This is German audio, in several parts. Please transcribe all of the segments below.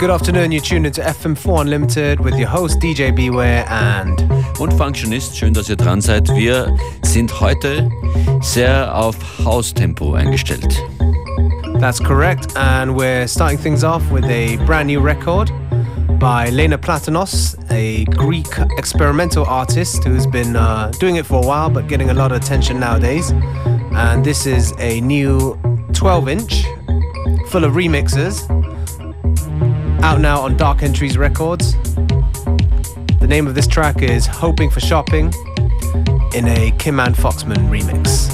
good afternoon. You're tuned into FM4 Unlimited with your host DJ Beware and und Functionist. Schön, dass ihr dran seid. Wir sind heute sehr auf Haustempo eingestellt. That's correct, and we're starting things off with a brand new record by Lena Platanos, a Greek experimental artist who's been uh, doing it for a while but getting a lot of attention nowadays. And this is a new 12 inch full of remixes out now on Dark Entries Records. The name of this track is Hoping for Shopping in a Kim Ann Foxman remix.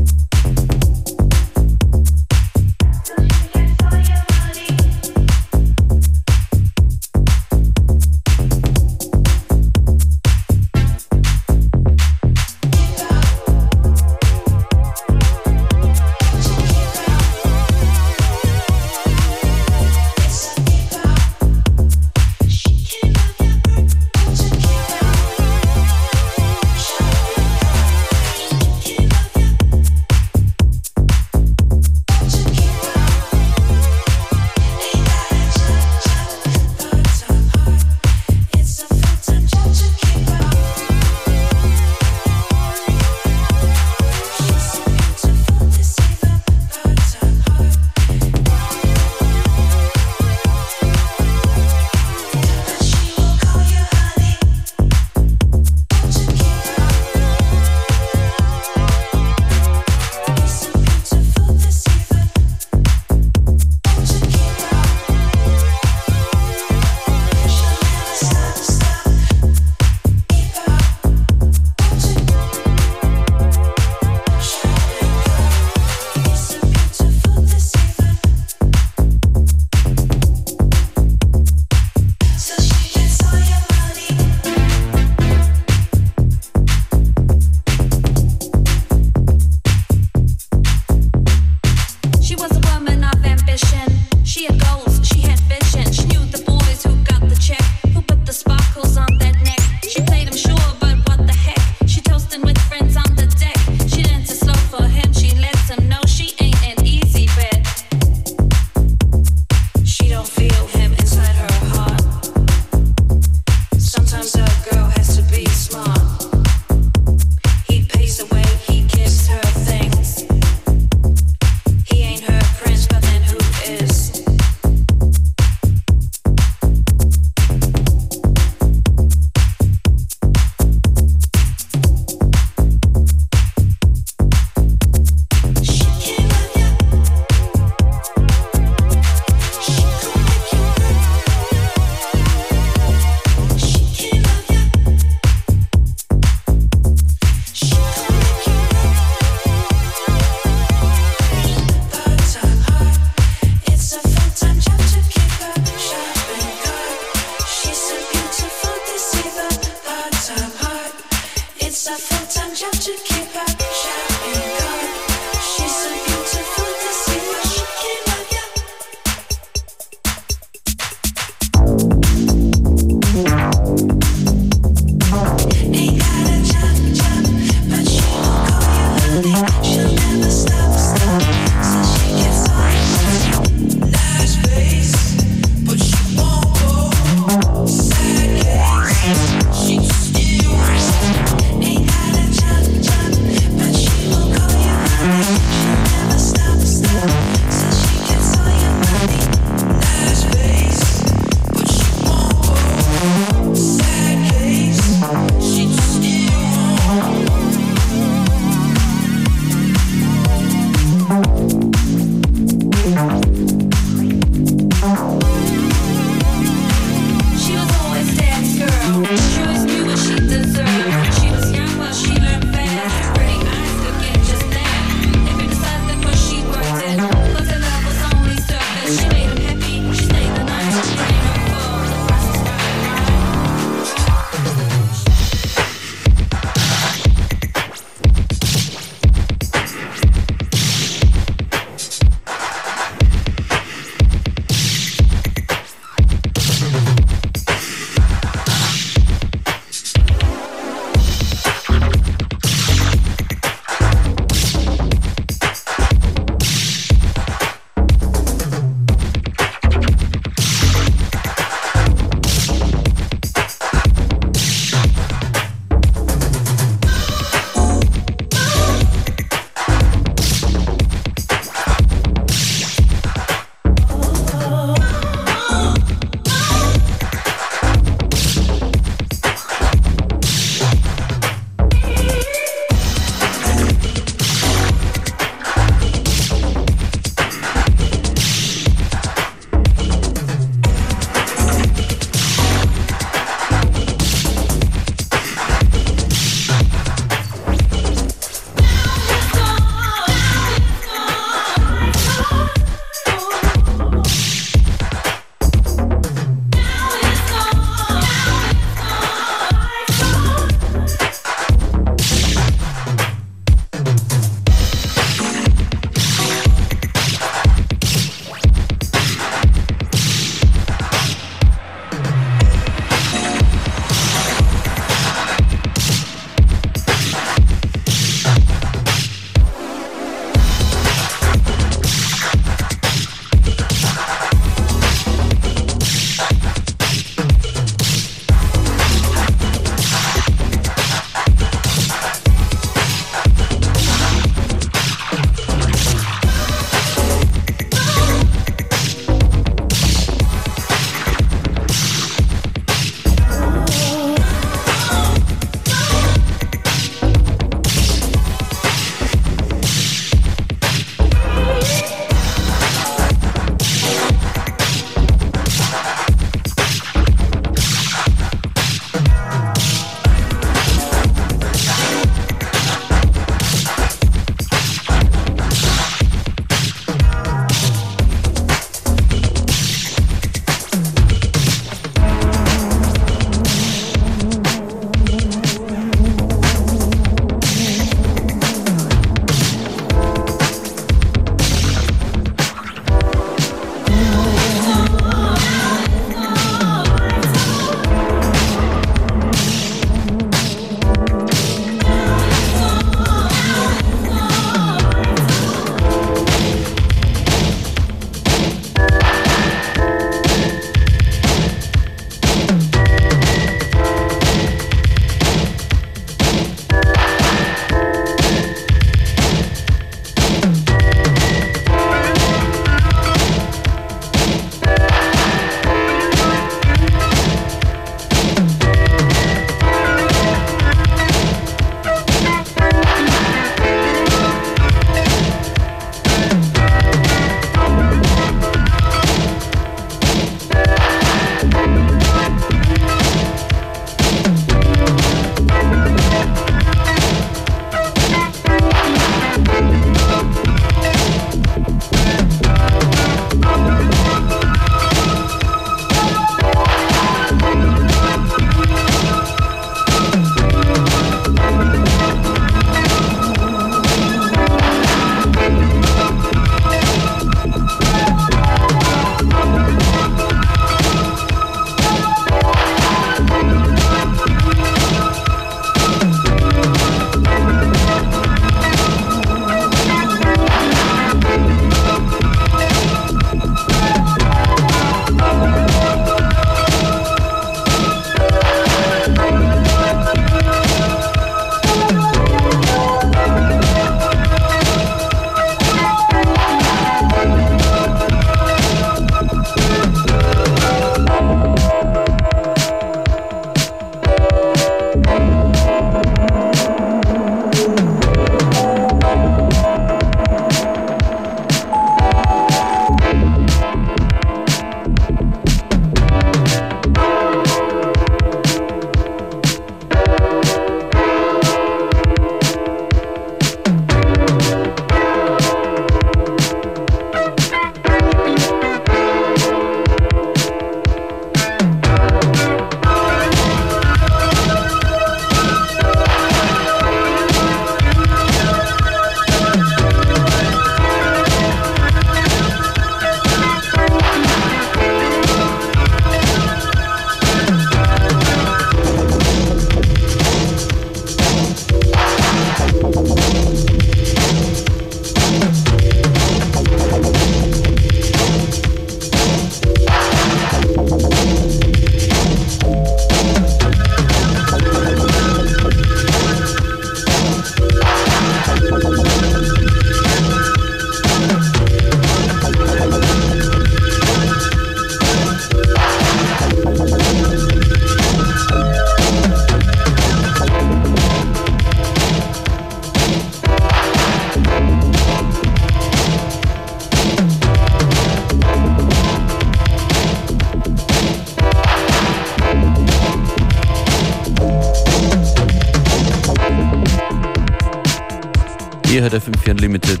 FM4 Unlimited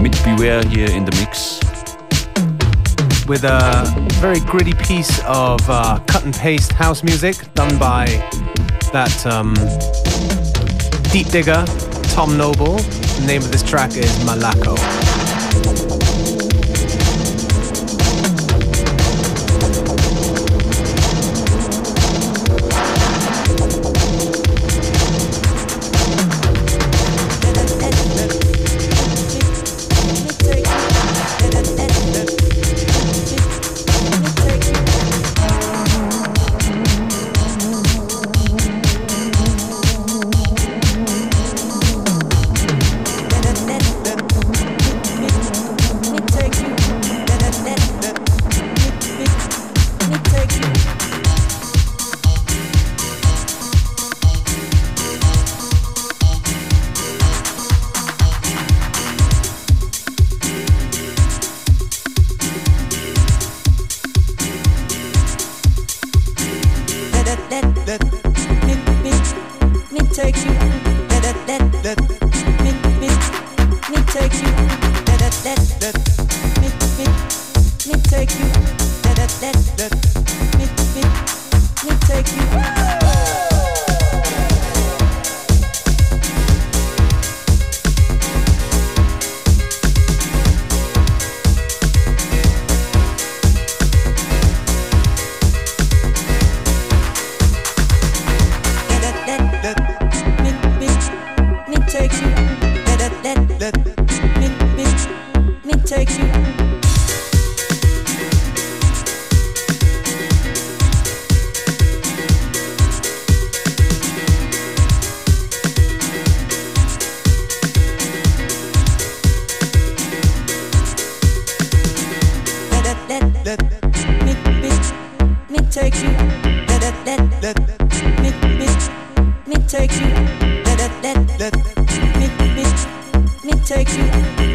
mit Beware hier in the Mix. With a very gritty piece of uh, cut and paste house music done by that um, deep digger, Tom Noble. The name of this track is Malako. takes you. Let, let, let, let me, me, me takes you.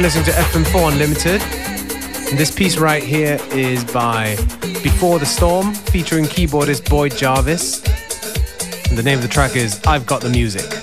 You're listening to FM4 Unlimited. And this piece right here is by Before the Storm, featuring keyboardist Boyd Jarvis. And the name of the track is I've Got the Music.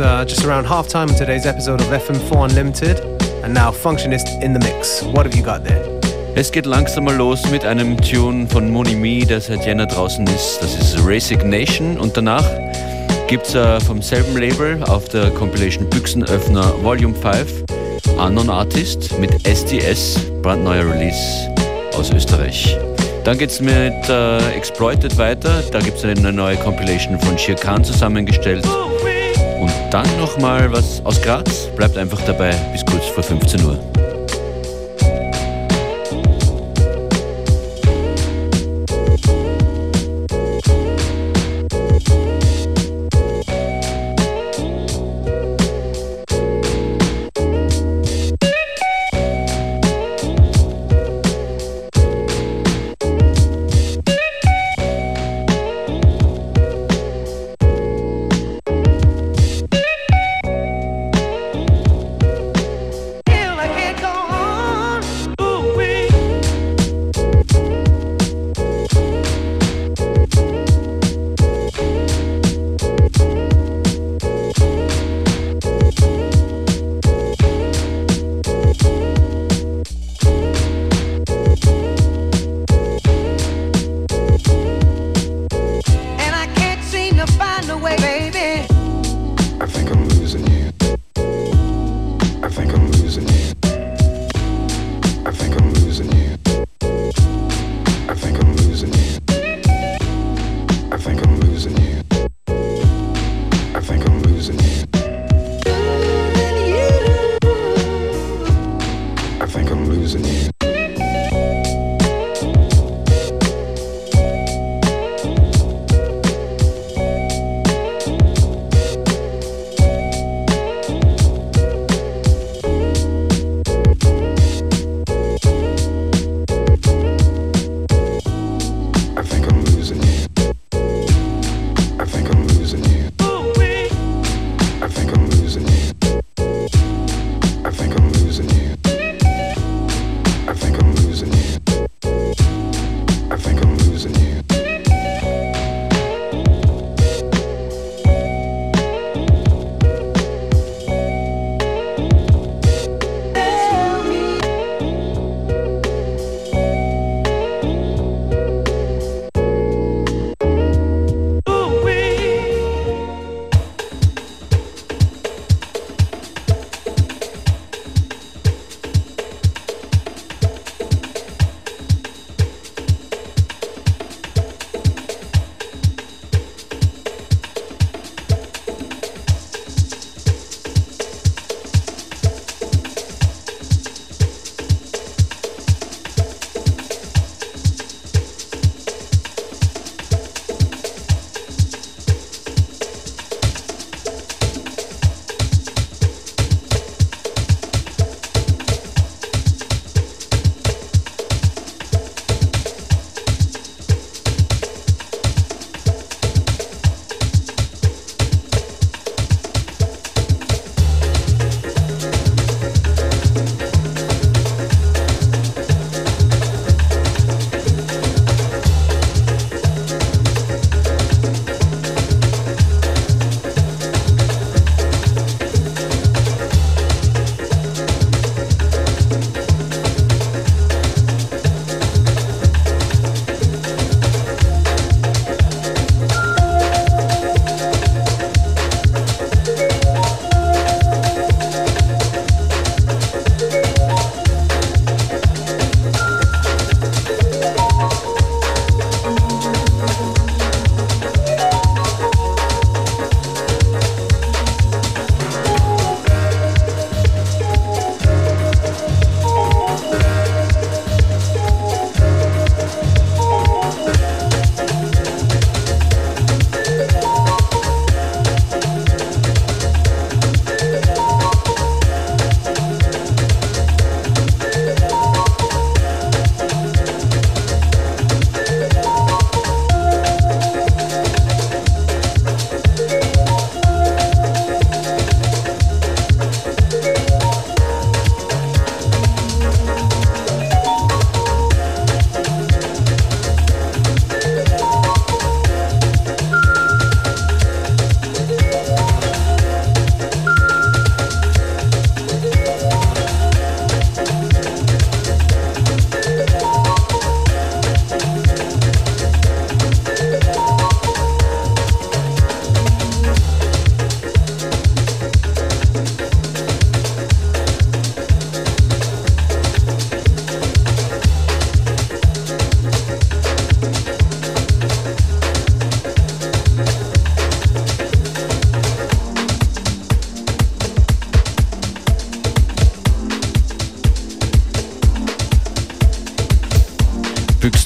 Uh, just around half time in today's episode of FM4 Unlimited. And now Functionist in the mix. What have you got there? Es geht langsam mal los mit einem Tune von Monimi, der seit Jänner draußen ist. Das ist Resignation. Und danach gibt es äh, vom selben Label auf der Compilation Büchsenöffner Volume 5 Unknown Artist mit SDS, brandneuer Release aus Österreich. Dann geht es mit äh, Exploited weiter. Da gibt es eine neue Compilation von Shir Khan zusammengestellt. Und dann nochmal was aus Graz. Bleibt einfach dabei bis kurz vor 15 Uhr.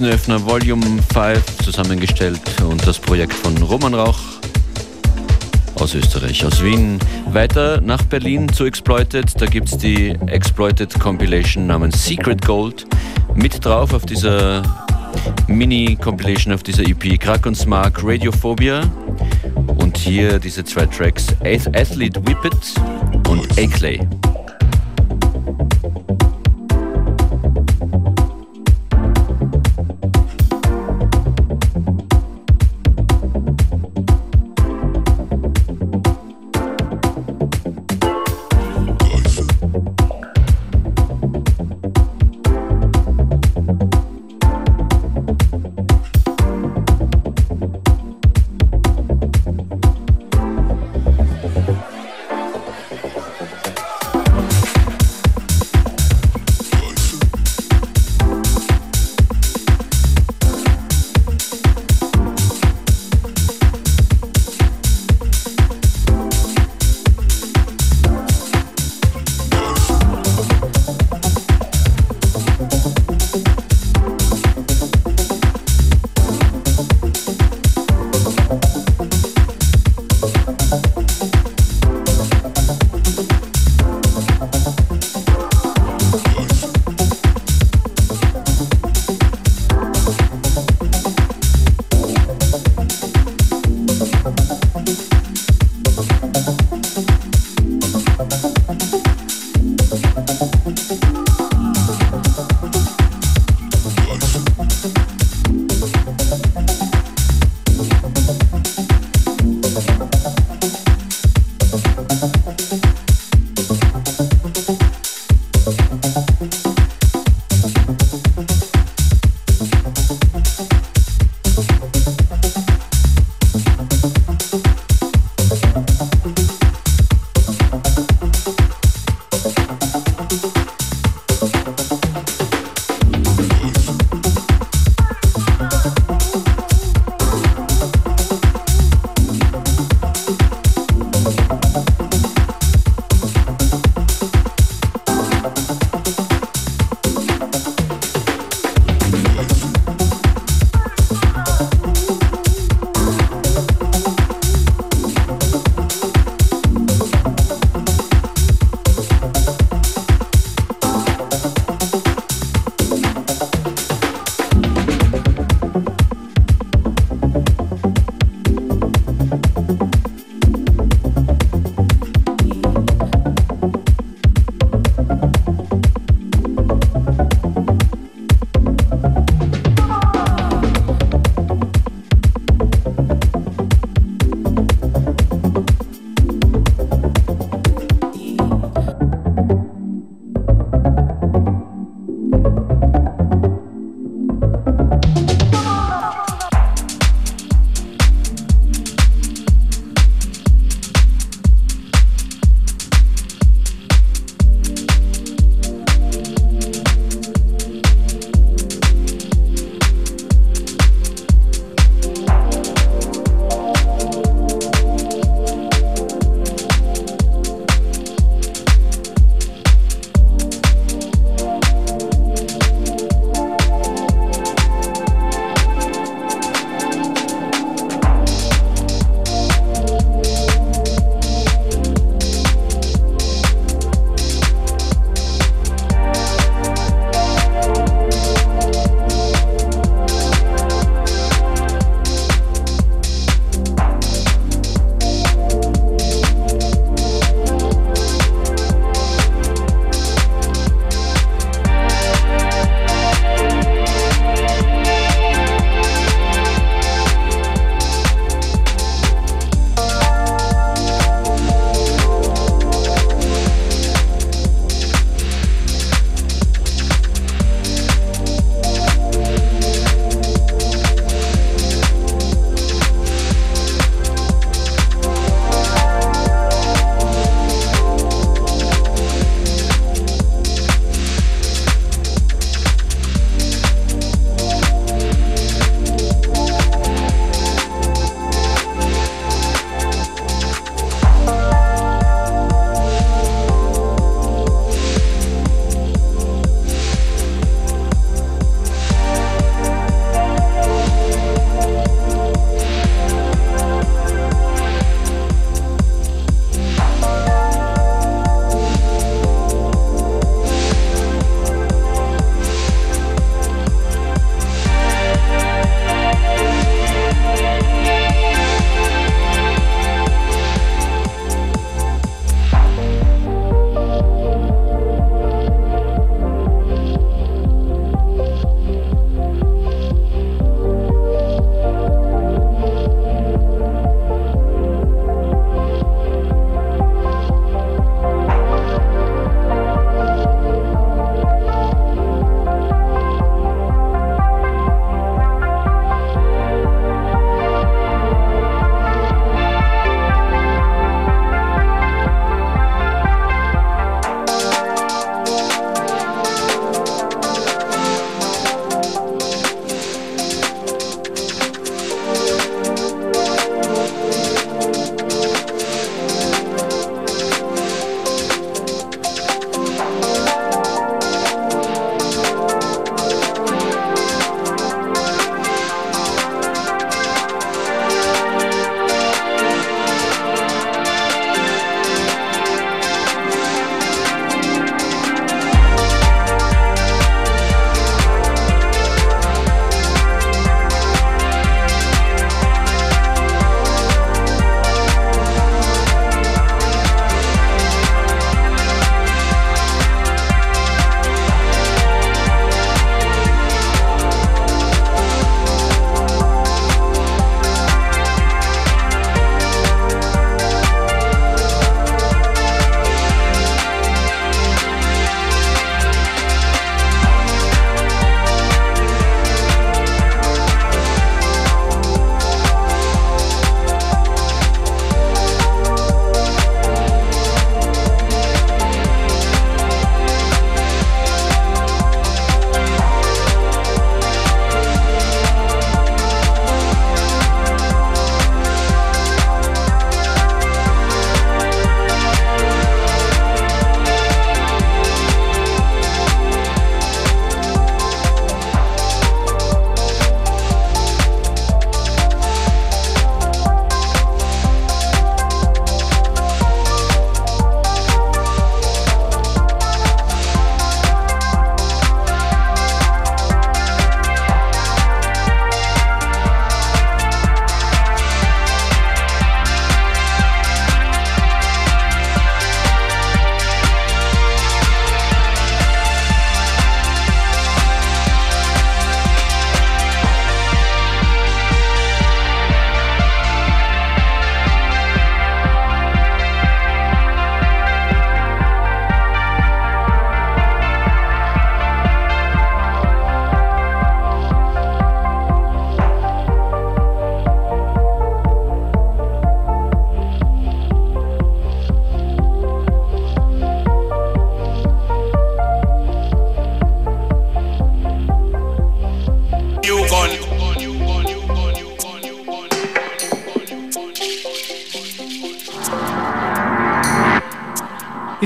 Büchsenöffner Volume 5 zusammengestellt und das Projekt von Roman Rauch aus Österreich, aus Wien. Weiter nach Berlin zu Exploited, da gibt es die Exploited Compilation namens Secret Gold. Mit drauf auf dieser Mini-Compilation, auf dieser EP Krak und Smark Radiophobia. Und hier diese zwei Tracks Athlete Whippet und A-Clay.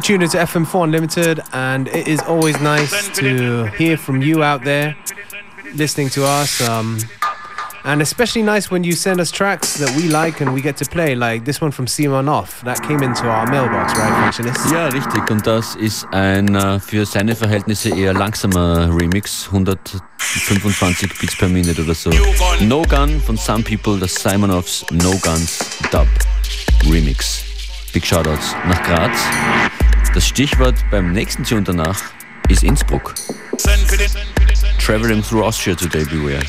You tune into FM4 Unlimited, and it is always nice to hear from you out there listening to us. Um, and especially nice when you send us tracks that we like and we get to play, like this one from Simon Off. That came into our mailbox, right, Functionist? Ja, richtig. Und das ist ein uh, für seine Verhältnisse eher langsamer Remix, 125 Beats per Minute oder so. No Gun von Some People, das Simon Offs No Guns Dub Remix. Big Shoutouts nach Graz. Das Stichwort beim nächsten Tune danach ist Innsbruck. Traveling through Austria today, beware.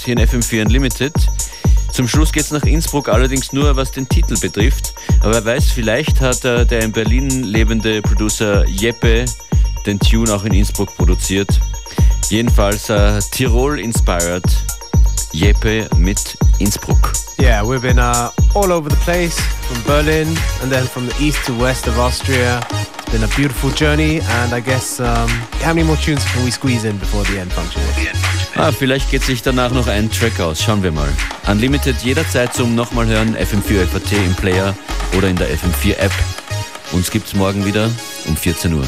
Das hier in FM4 Unlimited. Zum Schluss geht es nach Innsbruck allerdings nur, was den Titel betrifft. Aber wer weiß, vielleicht hat äh, der in Berlin lebende Producer Jeppe den Tune auch in Innsbruck produziert. Jedenfalls äh, Tirol-inspired Jeppe mit Innsbruck. Yeah, we've been uh, all over the place, from Berlin and then from the east to west of Austria. It's been a beautiful journey and I guess um, how many more tunes can we squeeze in before the end function? Ah, vielleicht geht sich danach noch ein Track aus. Schauen wir mal. Unlimited jederzeit zum nochmal hören. FM4 FAT im Player oder in der FM4 App. Uns gibt's morgen wieder um 14 Uhr.